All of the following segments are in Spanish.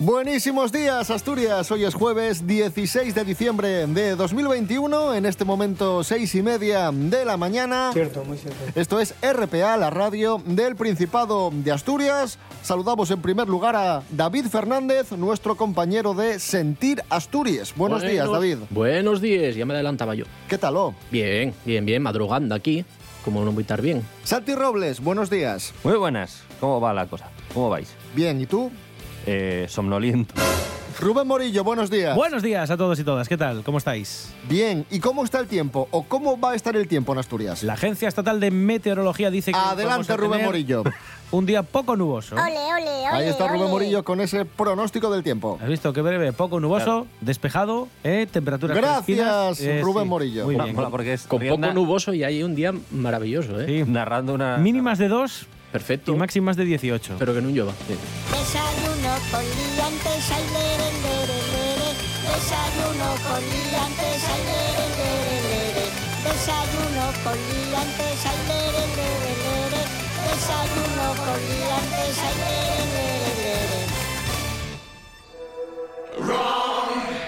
Buenísimos días, Asturias. Hoy es jueves 16 de diciembre de 2021. En este momento, seis y media de la mañana. Cierto, muy cierto. Esto es RPA, la radio del Principado de Asturias. Saludamos en primer lugar a David Fernández, nuestro compañero de Sentir Asturias. Buenos días, David. Buenos días, ya me adelantaba yo. ¿Qué tal? oh? Bien, bien, bien, madrugando aquí, como no voy a estar bien. Santi Robles, buenos días. Muy buenas. ¿Cómo va la cosa? ¿Cómo vais? Bien, ¿y tú? Eh, somnoliento. Rubén Morillo, buenos días. Buenos días a todos y todas, ¿qué tal? ¿Cómo estáis? Bien, ¿y cómo está el tiempo? ¿O cómo va a estar el tiempo en Asturias? La Agencia Estatal de Meteorología dice que Adelante, Rubén tener Morillo. un día poco nuboso. Ole, ole, ole. Ahí está Rubén ole. Morillo con ese pronóstico del tiempo. ¿Has visto qué breve? Poco nuboso, despejado, ¿eh? temperaturas Gracias. Eh, Rubén sí, Morillo. Muy bien. mola porque es Con Rienda poco nuboso y hay un día maravilloso, ¿eh? Sí. narrando una... Mínimas de 2 Perfecto. y máximas de 18. Pero que no llueva. Desayuno con liantes, ay, lere, lere, lere. Desayuno con liantes, ay, lere, lere, lere. Desayuno con liantes, ay, lere, lere, lere. Desayuno con liantes, ay, lere, lere, lere. I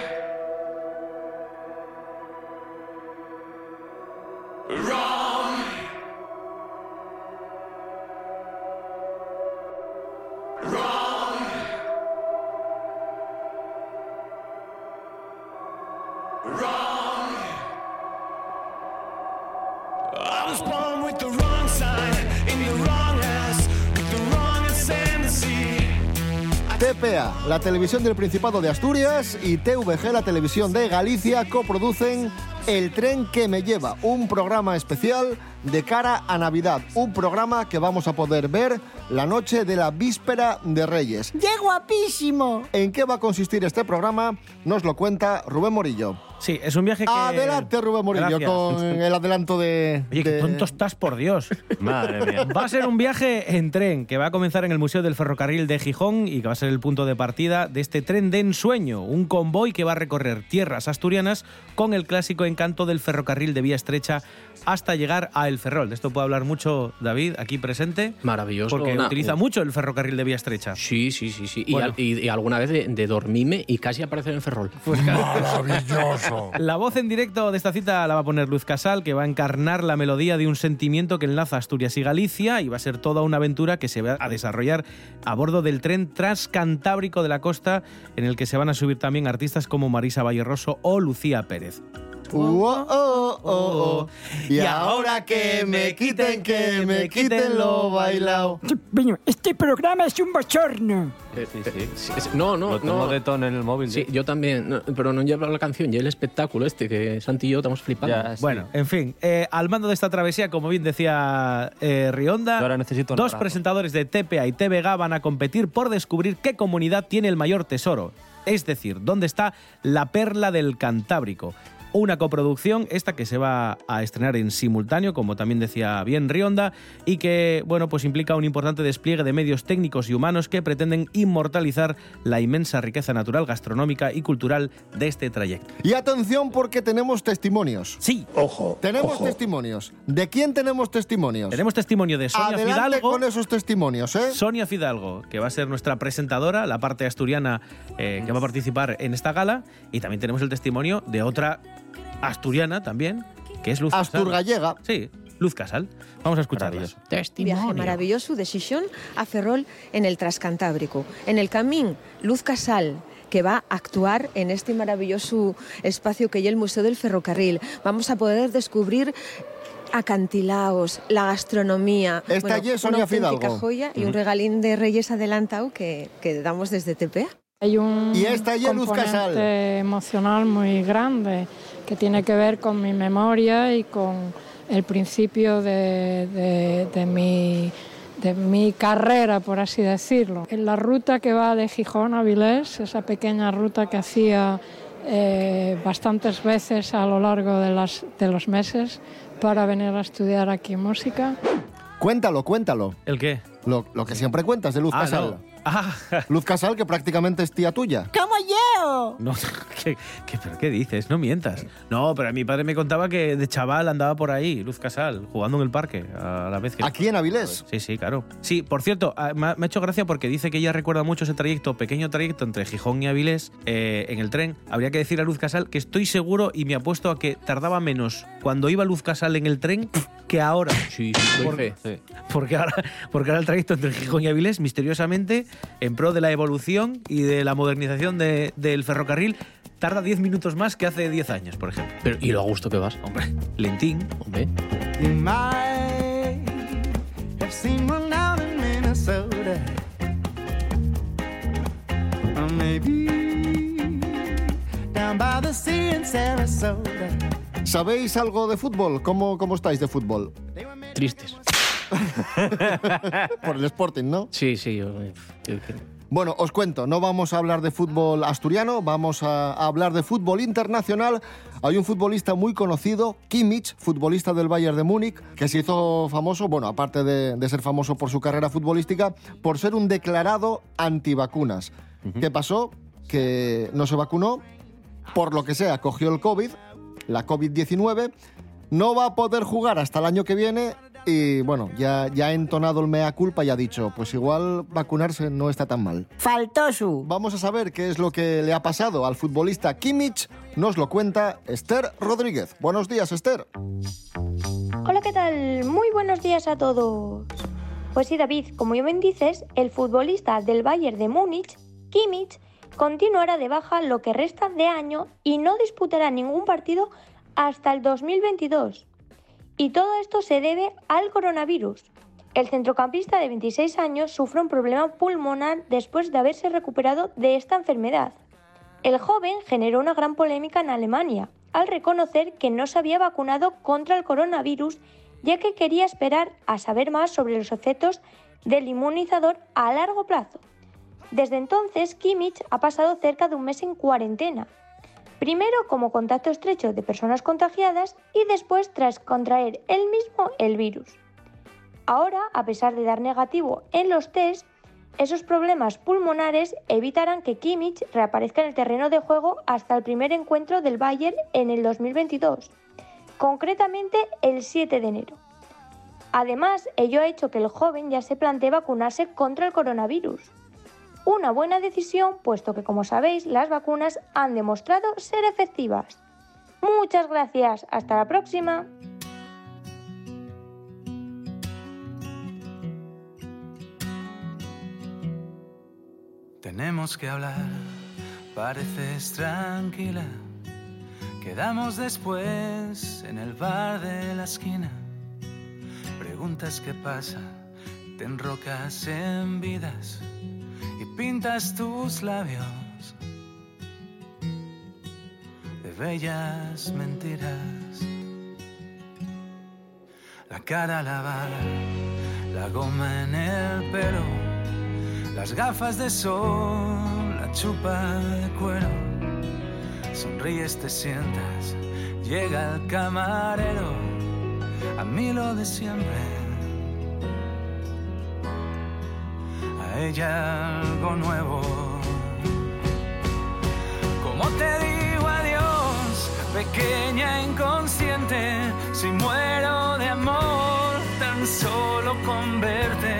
la televisión del Principado de Asturias, y TVG, la televisión de Galicia, coproducen El tren que me lleva, un programa especial de cara a Navidad, un programa que vamos a poder ver la noche de la víspera de Reyes. ¡Qué guapísimo! ¿En qué va a consistir este programa? Nos lo cuenta Rubén Morillo. Sí, es un viaje que... Adelante, Rubén Morillo, Gracias. con el adelanto de... Oye, qué tonto estás, por Dios. Madre mía. Va a ser un viaje en tren que va a comenzar en el Museo del Ferrocarril de Gijón y que va a ser el punto de partida de este tren de ensueño, un convoy que va a recorrer tierras asturianas con el clásico encanto del ferrocarril de vía estrecha hasta llegar a El Ferrol. De esto puede hablar mucho David, aquí presente, Maravilloso. porque Una- utiliza mucho el ferrocarril de vía estrecha. Sí, sí, sí, sí. Y, Bueno. al- y- y alguna vez de, de dormirme y casi aparecer en Ferrol. La voz en directo de esta cita la va a poner Luz Casal, que va a encarnar la melodía de un sentimiento que enlaza Asturias y Galicia y va a ser toda una aventura que se va a desarrollar a bordo del tren transcantábrico de la costa, en el que se van a subir también artistas como Marisa Valleroso o Lucía Pérez. Uh, oh, oh, oh, oh. Y ahora que me quiten, que me quiten lo bailado. Este programa es un bochorno. Eh, eh, sí. sí, no, no, Lo tomo no. de tono en el móvil. Sí, yo también. no, pero no lleva la canción y el espectáculo este que Santi y yo estamos flipando. Ya, sí. Bueno, en fin, eh, al mando de esta travesía, como bien decía eh, Rionda, ahora necesito dos presentadores de TPA y TVG van a competir por descubrir qué comunidad tiene el mayor tesoro. Es decir, dónde está la perla del Cantábrico. Una coproducción, esta que se va a estrenar en simultáneo, como también decía bien Rionda, y que, bueno, pues implica un importante despliegue de medios técnicos y humanos que pretenden inmortalizar la inmensa riqueza natural, gastronómica y cultural de este trayecto. Y atención porque tenemos testimonios. Sí, Tenemos testimonios. ¿De quién tenemos testimonios? Tenemos testimonio de Sonia Adelante Fidalgo. con esos testimonios, ¿eh? Sonia Fidalgo, que va a ser nuestra presentadora, la parte asturiana eh, que va a participar en esta gala. Y también tenemos el testimonio de otra asturiana también, que es Luz Casal. Asturgallega. Sí, Luz Casal. Vamos a escucharlas. Viaje maravilloso de Xixón a Ferrol en el Transcantábrico. En el camín, Luz Casal, que va a actuar en este maravilloso espacio que es el Museo del Ferrocarril. Vamos a poder descubrir acantilaos, la gastronomía. Está allí Sonia una auténtica Fidalgo. joya y un regalín de Reyes adelantado que, que damos desde TPA. Hay un Y esta ya Luz componente Casal. emocional muy grande que tiene que ver con mi memoria y con el principio de, de- de mi, de mi carrera, por así decirlo. En la ruta que va de Gijón a Vilés, esa pequeña ruta que hacía eh, bastantes veces a lo largo de, las, de los meses para venir a estudiar aquí música. Cuéntalo, cuéntalo. ¿El qué? Lo, lo que siempre cuentas de Luz Ah, Casal. no. Ah, Luz Casal, que prácticamente es tía tuya. ¡Como yo! no, ¿qué, qué, pero qué dices? No mientas. No, pero mi padre me contaba que de chaval andaba por ahí, Luz Casal, jugando en el parque, a la vez que... Aquí en Avilés. Sí, sí, claro. Sí, por cierto, ah, me ha, hecho gracia porque dice que ella recuerda mucho ese trayecto, pequeño trayecto entre Gijón y Avilés eh, en el tren. Habría que decir a Luz Casal que estoy seguro y me apuesto a que tardaba menos cuando iba Luz Casal en el tren que ahora. Sí, sí, Por- fe. Sí. Porque ahora, porque ahora el trayecto entre Gijón y Avilés, misteriosamente, en pro de la evolución y de la modernización de- del ferrocarril, tarda 10 minutos más que hace 10 años, por ejemplo. Pero, y lo a gusto que vas. Hombre, lentín. Hombre. ¿Sabéis algo de fútbol? ¿Cómo, cómo estáis de fútbol? Tristes. Por el Sporting, ¿no? Sí, sí. yo- yo- Bueno, os cuento, no vamos a hablar de fútbol asturiano, vamos a, a hablar de fútbol internacional. Hay un futbolista muy conocido, Kimmich, futbolista del Bayern de Múnich, que se hizo famoso, bueno, aparte de, de ser famoso por su carrera futbolística, por ser un declarado antivacunas. ¿Qué pasó? Que no se vacunó, por lo que sea, cogió el COVID, la COVID-19, no va a poder jugar hasta el año que viene y bueno, ya, ya ha entonado el mea culpa y ha dicho, pues igual vacunarse no está tan mal. Faltó su. Vamos a saber qué es lo que le ha pasado al futbolista Kimmich, nos lo cuenta Esther Rodríguez. Buenos días, Esther. Hola, ¿qué tal? Muy buenos días a todos. Pues sí, David, como bien dices, el futbolista del Bayern de Múnich, Kimmich, continuará de baja lo que resta de año y no disputará ningún partido hasta el 2022. Y todo esto se debe al coronavirus. El centrocampista de 26 años sufre un problema pulmonar después de haberse recuperado de esta enfermedad. El joven generó una gran polémica en Alemania al reconocer que no se había vacunado contra el coronavirus ya que quería esperar a saber más sobre los efectos del inmunizador a largo plazo. Desde entonces, Kimmich ha pasado cerca de un mes en cuarentena, primero como contacto estrecho de personas contagiadas y después tras contraer él mismo el virus. Ahora, a pesar de dar negativo en los test, esos problemas pulmonares evitarán que Kimmich reaparezca en el terreno de juego hasta el primer encuentro del Bayern en el 2022, concretamente el 7 de enero. Además, ello ha hecho que el joven ya se plantee vacunarse contra el coronavirus. Una buena decisión, puesto que, como sabéis, las vacunas han demostrado ser efectivas. Muchas gracias, hasta la próxima. Tenemos que hablar, pareces tranquila. Quedamos después en el bar de la esquina. Preguntas qué pasa, te enrocas en vidas y pintas tus labios de bellas mentiras. La cara lavada, la goma en el pelo las gafas de sol, la chupa de cuero. Sonríes, te sientas, llega el camarero, a mí lo de siempre. Ella algo nuevo. Como te digo adiós, pequeña inconsciente, si muero de amor, tan solo con verte.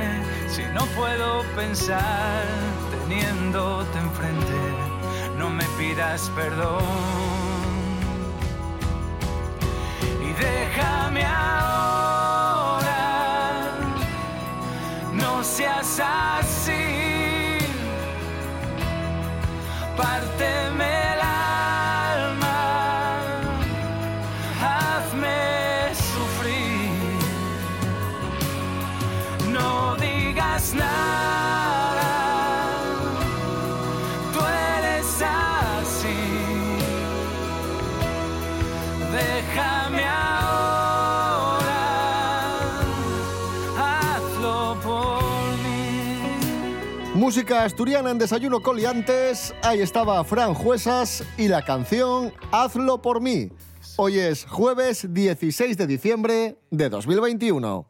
Si no puedo pensar teniéndote enfrente, no me pidas perdón. Y déjame música asturiana en Desayuno Coliantes, ahí estaba Fran Juesas y la canción Hazlo por mí. Hoy es jueves 16 de diciembre de 2021.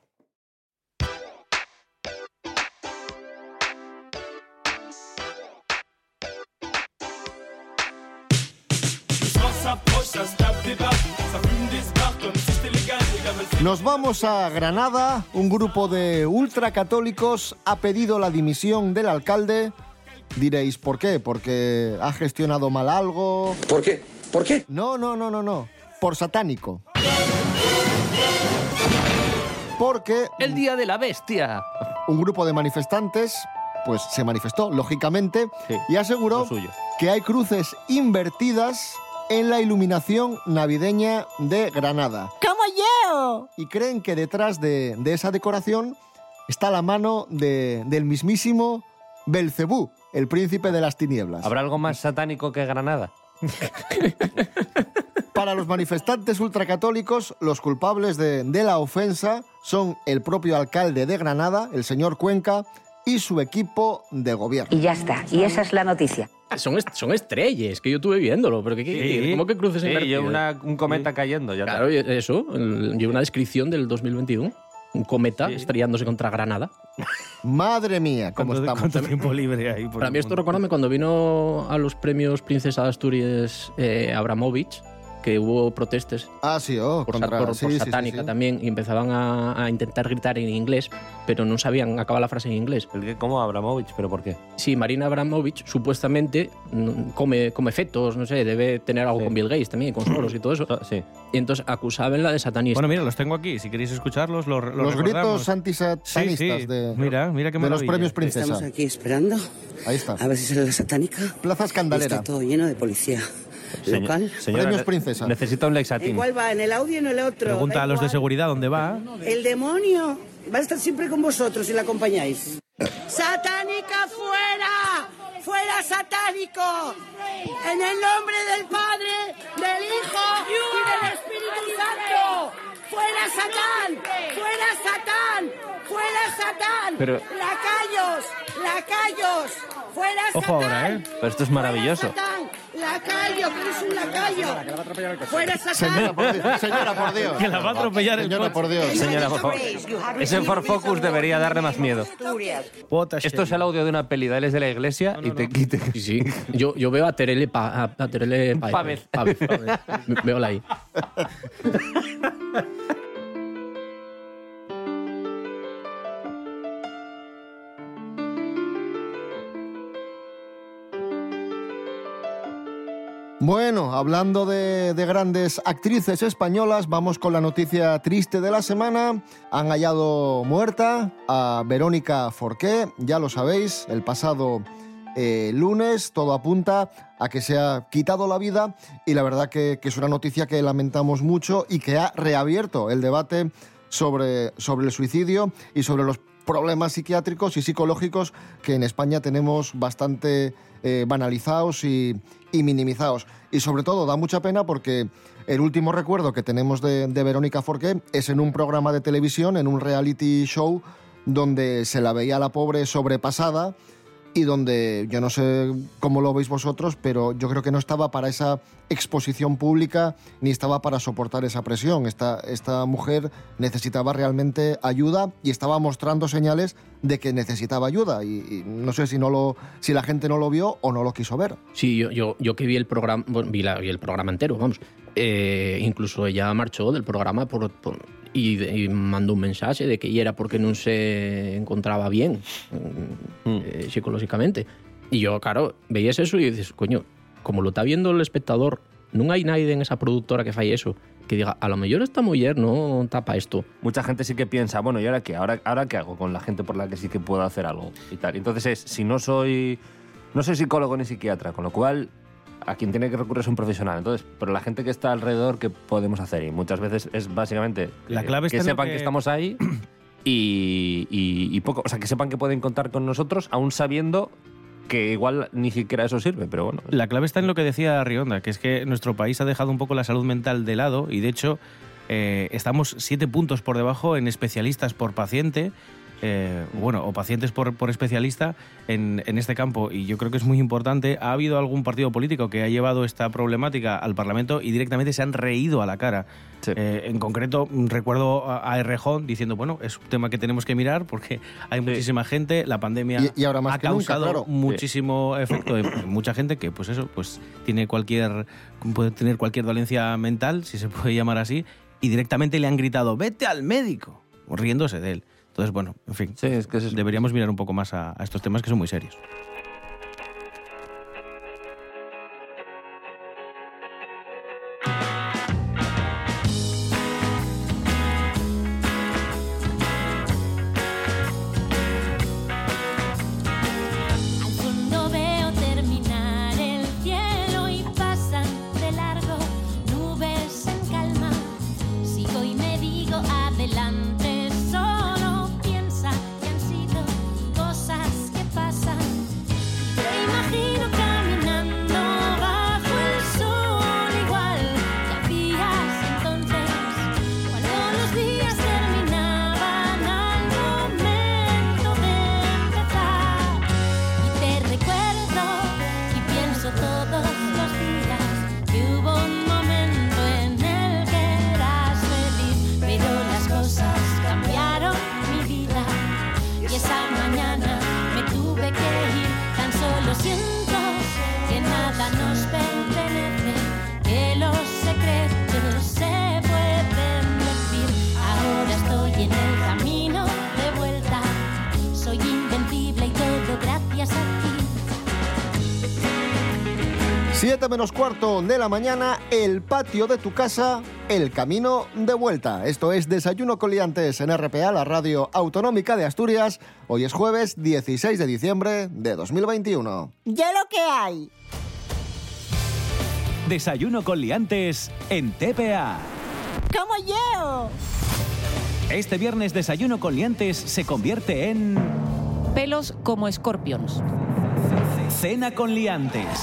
Nos vamos a Granada. Un grupo de ultracatólicos ha pedido la dimisión del alcalde. Diréis, ¿por qué? ¿Porque ha gestionado mal algo? ¿Por qué? ¿Por qué? No, no, no, no, no. Por satánico. Porque El día de la bestia. un grupo de manifestantes pues se manifestó, lógicamente, Sí, y aseguró que hay cruces invertidas en la iluminación navideña de Granada. ¡Como Y creen que detrás de, de esa decoración está la mano de- del mismísimo Belcebú, el príncipe de las tinieblas. ¿Habrá algo más satánico que Granada? Para los manifestantes ultracatólicos, los culpables de, de la ofensa son el propio alcalde de Granada, el señor Cuenca, y su equipo de gobierno. Y ya está. Y esa es la noticia. Son, est- son estrellas, que yo estuve viéndolo, pero que, que- Sí. ¿cómo que cruces Sí, invertidas? lleva una- un cometa cayendo. Ya. Claro, y eso, lleva una descripción del 2021. Un cometa Sí. estrellándose contra Granada. Madre mía, cómo ¿Cuánto, estamos. cuánto tiempo libre por Para mí esto recuérdame cuando vino a los premios Princesa de Asturias eh, Abramovich, que hubo protestes Ah, sí, oh, por, contra- por- sí, por sí, sí, satánica sí. también y empezaban a, a intentar gritar en inglés, pero no sabían acabar la frase en inglés. ¿El que cómo Abramovich? ¿Pero por qué? Sí, Marina Abramovich supuestamente come, come fetos, no sé, debe tener algo Sí. con Bill Gates también, con Soros y todo eso. Sí. Y entonces acusaban la de satanista. Bueno, mira, los tengo aquí. Si queréis escucharlos, los, los Los gritos antisatanistas Sí, sí. de, Mira, mira qué de los premios Princesa. Estamos aquí esperando Ahí está. a ver si sale la satánica. Plaza Escandalera. Está todo lleno de policía local. señora, Premios Princesa. Necesita un Lexatín. ¿En cuál va? ¿En el audio o en el otro? Pregunta Da a los de seguridad dónde va. El demonio va a estar siempre con vosotros si la acompañáis. ¡Satánica fuera! ¡Fuera satánico! En el nombre del Padre, del Hijo y del Espíritu Santo. ¡Fuera Satán! ¡Fuera Satán! ¡Fuera Satán! Pero- ¡Lacayos! ¡Lacayos! ¡Fuera Ojo Satán! ahora, ¿eh? Pero esto es maravilloso. ¡Fuera Satán! ¡Lacayo! ¡Que eres un lacayo! ¡Fuera Satán! Señora, por Dios. Señora, por Dios. Que la va a atropellar el Señora, coche. por Dios. Señora, por favor. Ese Ford Focus debería darle más miedo. Esto es el audio de una peli de Ales de la iglesia y te quite. Sí, sí. Yo, yo veo a Terele, pa, a, a Terele. Pávez. Pávez. Veo la ahí. Bueno, hablando de, de grandes actrices españolas, vamos con la noticia triste de la semana. Han hallado muerta a Verónica Forqué, ya lo sabéis, el pasado eh, lunes todo apunta a que se ha quitado la vida y la verdad que, que es una noticia que lamentamos mucho y que ha reabierto el debate sobre, sobre el suicidio y sobre los problemas psiquiátricos y psicológicos que en España tenemos bastante eh, banalizados y, minimizados. Y sobre todo da mucha pena porque el último recuerdo que tenemos de, de Verónica Forqué es en un programa de televisión, en un reality show, donde se la veía la pobre sobrepasada y donde yo no sé cómo lo veis vosotros, pero yo creo que no estaba para esa exposición pública ni estaba para soportar esa presión. Esta, esta mujer necesitaba realmente ayuda y estaba mostrando señales de que necesitaba ayuda y, no sé si, no lo, si la gente no lo vio o no lo quiso ver. Sí, yo, yo, yo que vi el programa, vi el programa entero, vamos. Eh, incluso ella marchó del programa por, por- y, y mandó un mensaje de que era porque no se encontraba bien mm, eh, psicológicamente. Y yo, claro, veías eso y dices, coño, como lo está viendo el espectador, no hay nadie en esa productora que falle eso, que diga, a lo mejor esta mujer no tapa esto. Mucha gente sí que piensa, bueno, ¿y ahora qué? ¿Ahora, ¿Ahora qué hago con la gente por la que sí que puedo hacer algo? Y tal. Entonces es, si no soy, no soy psicólogo ni psiquiatra, con lo cual a quien tiene que recurrir es un profesional. Entonces, pero la gente que está alrededor, ¿qué podemos hacer? Y muchas veces es básicamente La clave que lo sepan que- que... estamos ahí y, y- y poco, o sea, que sepan que pueden contar con nosotros, aún sabiendo que igual ni siquiera eso sirve, pero bueno. La clave está en lo que decía Rionda, que es que nuestro país ha dejado un poco la salud mental de lado y de hecho eh, estamos siete puntos por debajo en especialistas por paciente eh, bueno, o pacientes por, por especialista en, en este campo. Y yo creo que es muy importante. ¿Ha habido algún partido político que ha llevado esta problemática al Parlamento y directamente se han reído a la cara? Eh, en concreto, recuerdo a, a Errejón diciendo, bueno, es un tema que tenemos que mirar porque hay muchísima gente, la pandemia Y- y ahora más ha nunca, causado claro. muchísimo efecto en mucha gente que, pues eso, pues tiene cualquier, puede tener cualquier dolencia mental, si se puede llamar así, y directamente le han gritado, vete al médico, riéndose de él. Entonces, bueno, en fin, deberíamos mirar un poco más a, a estos temas que son muy serios. Cuarto de la mañana, el patio de tu casa, el camino de vuelta. Esto es Desayuno con Liantes en RPA, la radio autonómica de Asturias. Hoy es jueves 16 de diciembre de 2021. Ya lo que hay. Desayuno con liantes en TPA. Como yo. Este viernes Desayuno con liantes se convierte en... Pelos como escorpions. Cena con liantes.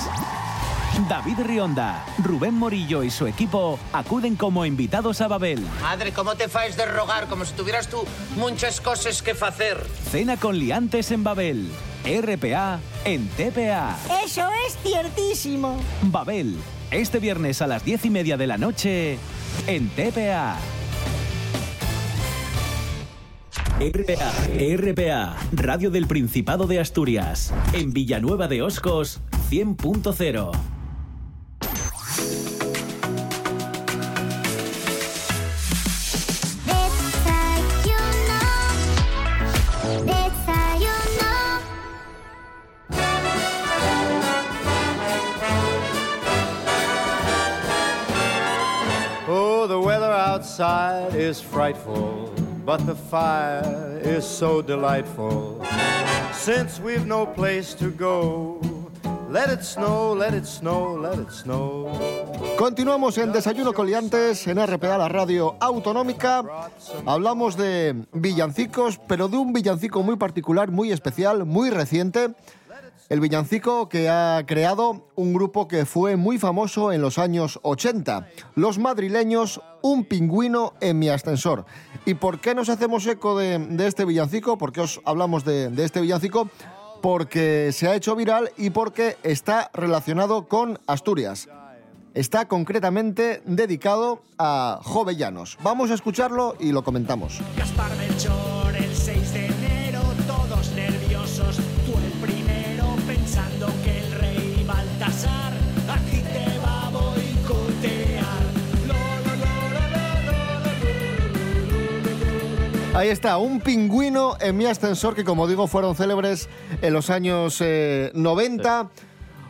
David Rionda, Rubén Morillo y su equipo acuden como invitados a Babel. Madre, ¿cómo te faes de rogar? Como si tuvieras tú muchas cosas que hacer. Cena con liantes en Babel. RPA en TPA. Eso es ciertísimo. Babel, este viernes a las diez y media de la noche en TPA. RPA, RPA, Radio del Principado de Asturias, en Villanueva de Oscos, 100.0. outside is frightful, but the fire is so delightful. Since we've no place to go, let it snow, let it snow, let it snow. Continuamos en Desayuno Coliantes en RPA, la radio autonómica. Hablamos de villancicos, pero de un villancico muy particular, muy especial, muy reciente. El villancico que ha creado un grupo que fue muy famoso en los años 80, los madrileños Un pingüino en mi ascensor. ¿Y por qué nos hacemos eco de, este villancico? ¿Por qué os hablamos de, este villancico? Porque se ha hecho viral y porque está relacionado con Asturias. Está concretamente dedicado a Jovellanos. Vamos a escucharlo y lo comentamos. Gaspar el 6 de Ahí está, un pingüino en mi ascensor que como digo fueron célebres en los años eh, 90.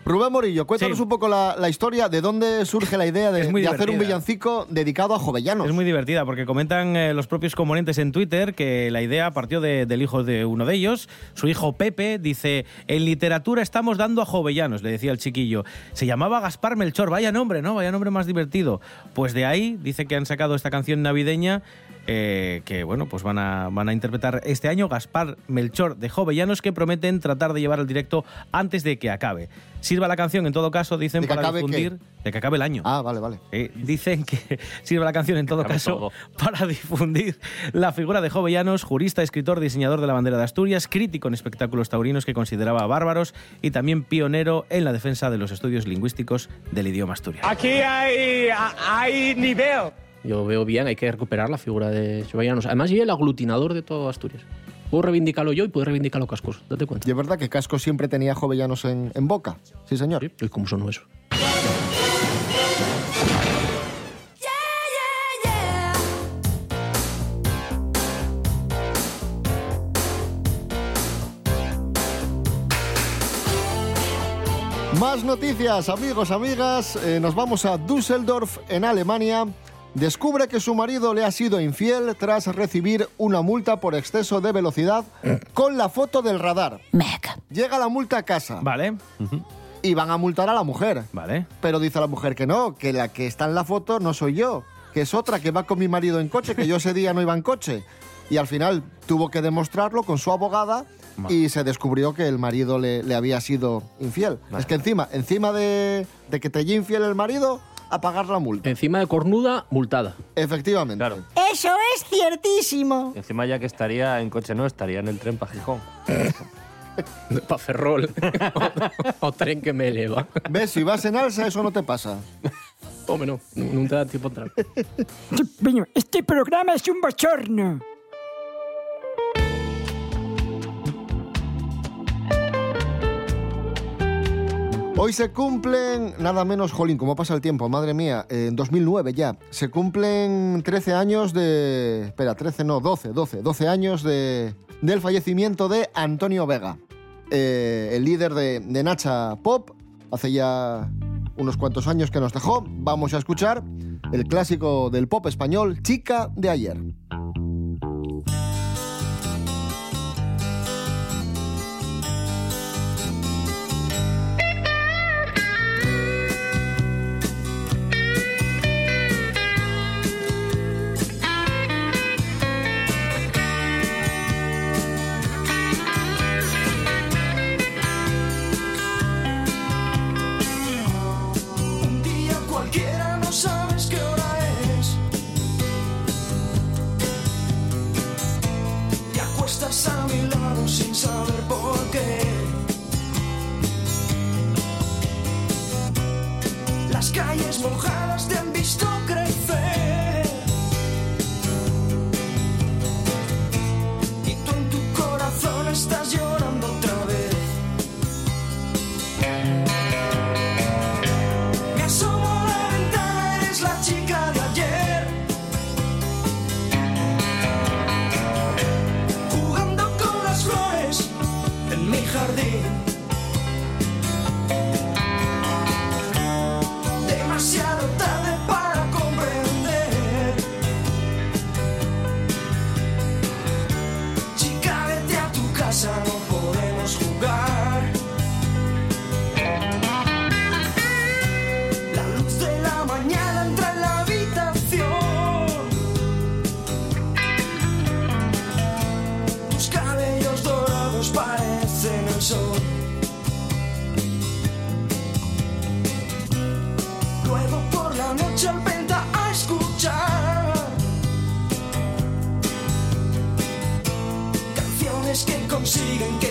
Rubén Morillo, cuéntanos Sí. un poco la, la historia, de dónde surge la idea de, hacer un villancico dedicado a jovellanos. Es muy divertida porque comentan eh, los propios componentes en Twitter que la idea partió de- del hijo de uno de ellos. Su hijo Pepe dice, en literatura estamos dando a jovellanos, le decía el chiquillo. Se llamaba Gaspar Melchor, vaya nombre, ¿no? Vaya nombre más divertido. Pues de ahí dice que han sacado esta canción navideña eh, que bueno, pues van a, van a interpretar este año Gaspar Melchor de Jovellanos que prometen tratar de llevar el directo antes de que acabe. Sirva la canción en todo caso, dicen, ¿De que para difundir, de que acabe el año. Ah, vale, vale. Eh, dicen que sirve la canción en todo caso todo. para difundir la figura de Jovellanos, jurista, escritor, diseñador de la bandera de Asturias, crítico en espectáculos taurinos que consideraba bárbaros y también pionero en la defensa de los estudios lingüísticos del idioma asturiano. Aquí hay, hay nivel. Yo veo bien, hay que recuperar la figura de Jovellanos. Además, y el aglutinador de todo Asturias. Puedo reivindicarlo yo y puedo reivindicarlo Cascos. Date cuenta. Y es verdad que Casco siempre tenía jovellanos en, en boca. Sí, señor. ¿Y cómo son eso? Más noticias, amigos, amigas. Eh, nos vamos a Düsseldorf, en Alemania. Descubre que su marido le ha sido infiel tras recibir una multa por exceso de velocidad con la foto del radar. Llega la multa a casa. Vale. Y van a multar a la mujer. Vale. Pero dice la mujer que no, que la que está en la foto no soy yo, que es otra que va con mi marido en coche, que yo ese día no iba en coche. Y al final tuvo que demostrarlo con su abogada y se descubrió que el marido le, le había sido infiel. Es que encima, encima de, de que te haya infiel el marido, a pagar la multa. Encima de cornuda, multada. Efectivamente. Claro. Eso es ciertísimo. Encima ya que estaría en coche, no, estaría en el tren para Gijón. Pa' Ferrol. o, o tren que me eleva. ¿Ves? Si vas en alza, eso no te pasa. Hombre, no. No te da tiempo a entrar. Este programa es un bochorno. Hoy se cumplen, nada menos, jolín, cómo pasa el tiempo, madre mía, en 2009 ya, se cumplen 13 años de... Espera, 13 no, 12, 12, 12 años de, del fallecimiento de Antonio Vega, eh, el líder de, de Nacha Pop, hace ya unos cuantos años que nos dejó. Vamos a escuchar el clásico del pop español, Chica de ayer. Canciones que consiguen que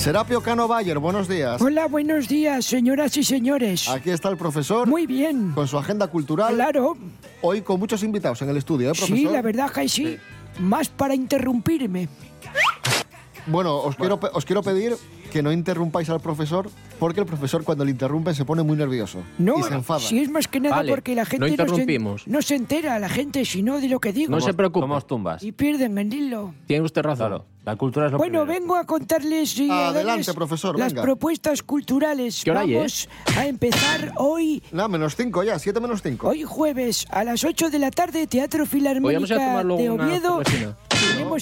Serapio Cano Bayer, buenos días. Hola, buenos días, señoras y señores. Aquí está el profesor. Muy bien. Con su agenda cultural. Claro. Hoy con muchos invitados en el estudio, ¿eh, profesor? Sí, la verdad que sí. Más para interrumpirme. Bueno, os, Quiero, pe- os quiero pedir que no interrumpáis al profesor, porque el profesor cuando le interrumpe se pone muy nervioso No, y se enfada. si es más que nada Vale, porque la gente no se, interrumpimos. no se entera, la gente, si no, de lo que digo. No se preocupe. Somos tumbas. Y pierden el hilo. Tiene usted razón. Claro, la cultura es lo Bueno, primero. vengo a contarles y a Adelante, darles profesor, las venga. propuestas culturales. ¿Qué hora hay, eh? Vamos a empezar hoy, No, menos cinco ya, siete menos cinco. hoy jueves a las 8 de la tarde, Teatro a Filarmónica de una Oviedo. cervecina.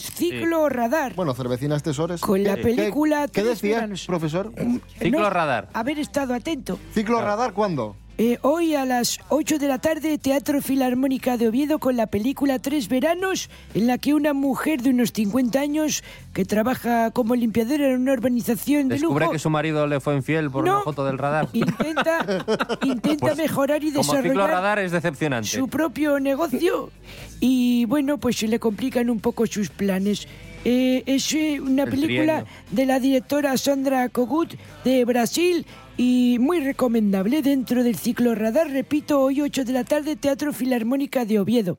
Tenemos ciclo radar. Bueno, cervecinas tesores. Con la ¿Qué- película ¿Qué, qué Tres decía, veranos. profesor? Ciclo No, radar. Haber estado atento. ¿Ciclo radar cuándo? Eh, hoy a las 8 de la tarde, Teatro Filarmónica de Oviedo con la película Tres Veranos, en la que una mujer de unos 50 años que trabaja como limpiadora en una urbanización de Descubre lujo que su marido le fue infiel por No. una foto del radar. intenta, intenta Pues, mejorar y Como desarrollar radar es decepcionante. su propio negocio y bueno, pues se le complican un poco sus planes. Eh, es eh, una El película trienio. de la directora Sandra Kogut de Brasil y muy recomendable dentro del ciclo Radar. Repito, hoy 8 de la tarde, Teatro Filarmónica de Oviedo.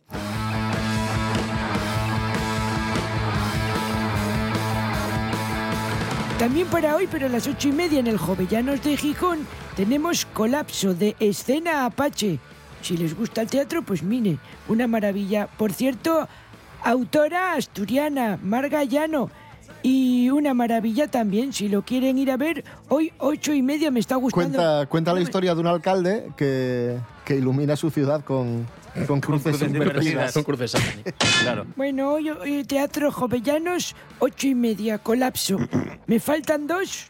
También para hoy, pero a las ocho y media en el Jovellanos de Gijón, tenemos Colapso de Escena Apache. Si les gusta el teatro, pues mire, una maravilla. Por cierto, autora asturiana, Marga Llano. Y una maravilla también, si lo quieren ir a ver, hoy ocho y media me está gustando. Cuenta, cuenta la historia de un alcalde que, que ilumina su ciudad con, con cruces. Son cruces. Claro. Bueno, hoy, hoy Teatro Jovellanos, ocho y media, colapso. ¿Me faltan dos?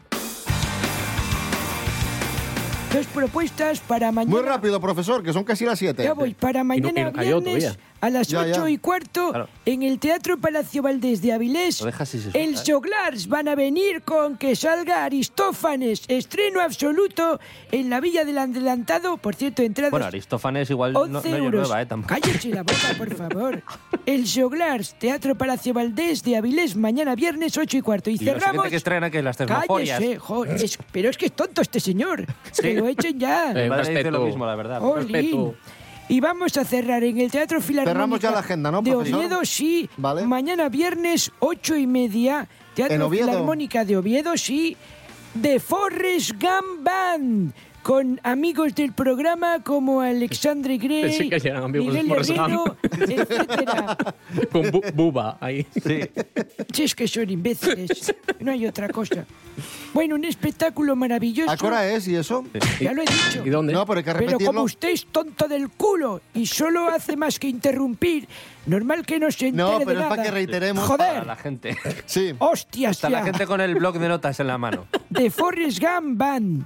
Dos propuestas para mañana. Muy rápido, profesor, que son casi las siete. Ya voy, para mañana y no viernes todavía. A las Ya, ocho ya. y cuarto Claro. en el Teatro Palacio Valdés de Avilés. Lo dejas y se El ¿eh? Joglars van a venir con que salga Aristófanes, estreno absoluto en la Villa del Adelantado. Por cierto, entradas Bueno, Aristófanes igual no, 11 no es euros. nueva, ¿eh? Tampoco. Cállese la boca, por favor. El Joglars, Teatro Palacio Valdés de Avilés, mañana viernes 8 y cuarto. Y, Y lo cerramos... siguiente que estrena que las termoforias. Cállese, jo, es- pero es que es tonto este señor. Que lo echen ya. Eh, dice lo mismo, la verdad. Respeto. Y vamos a cerrar en el Teatro Filarmónica Cerramos ya la agenda, ¿no, de profesor? Oviedo, sí. Vale. Mañana viernes, ocho y media, ¿En Teatro? Filarmónica de Oviedo, sí. De Forrest Gump Band. Con amigos del programa como Alexandre Gray, Pensé que eran amigos de Miguel Herrero, etcétera. Con bu- buba ahí. Sí. Si es que son imbéciles, no hay otra cosa. Bueno, un espectáculo maravilloso. ¿A qué hora es y eso? Ya lo he dicho. ¿Y dónde? No, pero hay que Pero repetirlo. como usted es tonto del culo y solo hace más que interrumpir, normal que no se entere No, de pero es para nada. que reiteremos. Para Joder, la gente. Sí. hostias Está la ya. gente con el blog de notas en la mano. De Forrest Gump Band.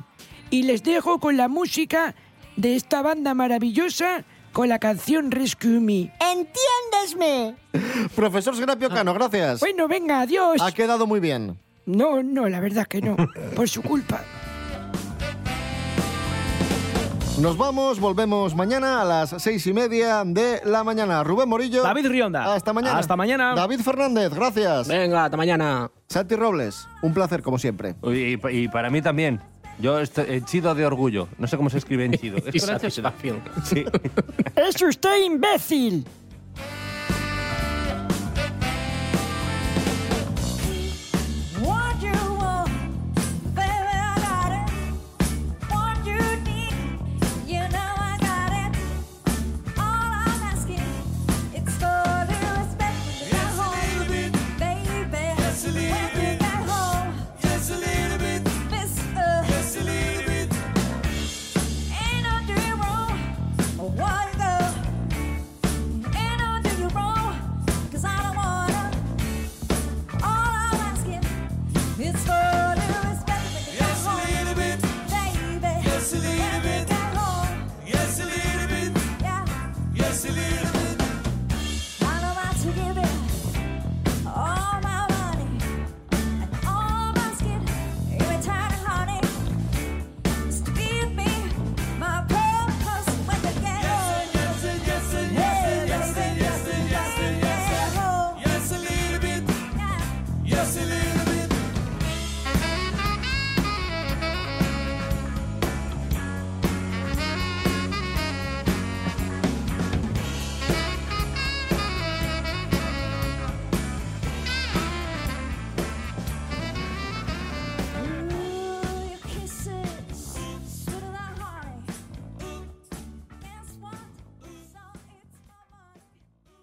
Y les dejo con la música de esta banda maravillosa con la canción Rescue Me. ¡Entiéndesme! Profesor Serapio Cano, gracias. Bueno, venga, adiós. Ha quedado muy bien. No, no, la verdad que no. Por su culpa. Nos vamos, volvemos mañana a las seis y media de la mañana. Rubén Morillo. David Rionda. Hasta mañana. Hasta mañana. David Fernández, gracias. Venga, hasta mañana. Santi Robles, un placer como siempre. Y, y para mí también. Yo estoy henchido de orgullo. No sé cómo se escribe henchido. ¿Es con H? satisfacción. Sí. ¡Es usted imbécil!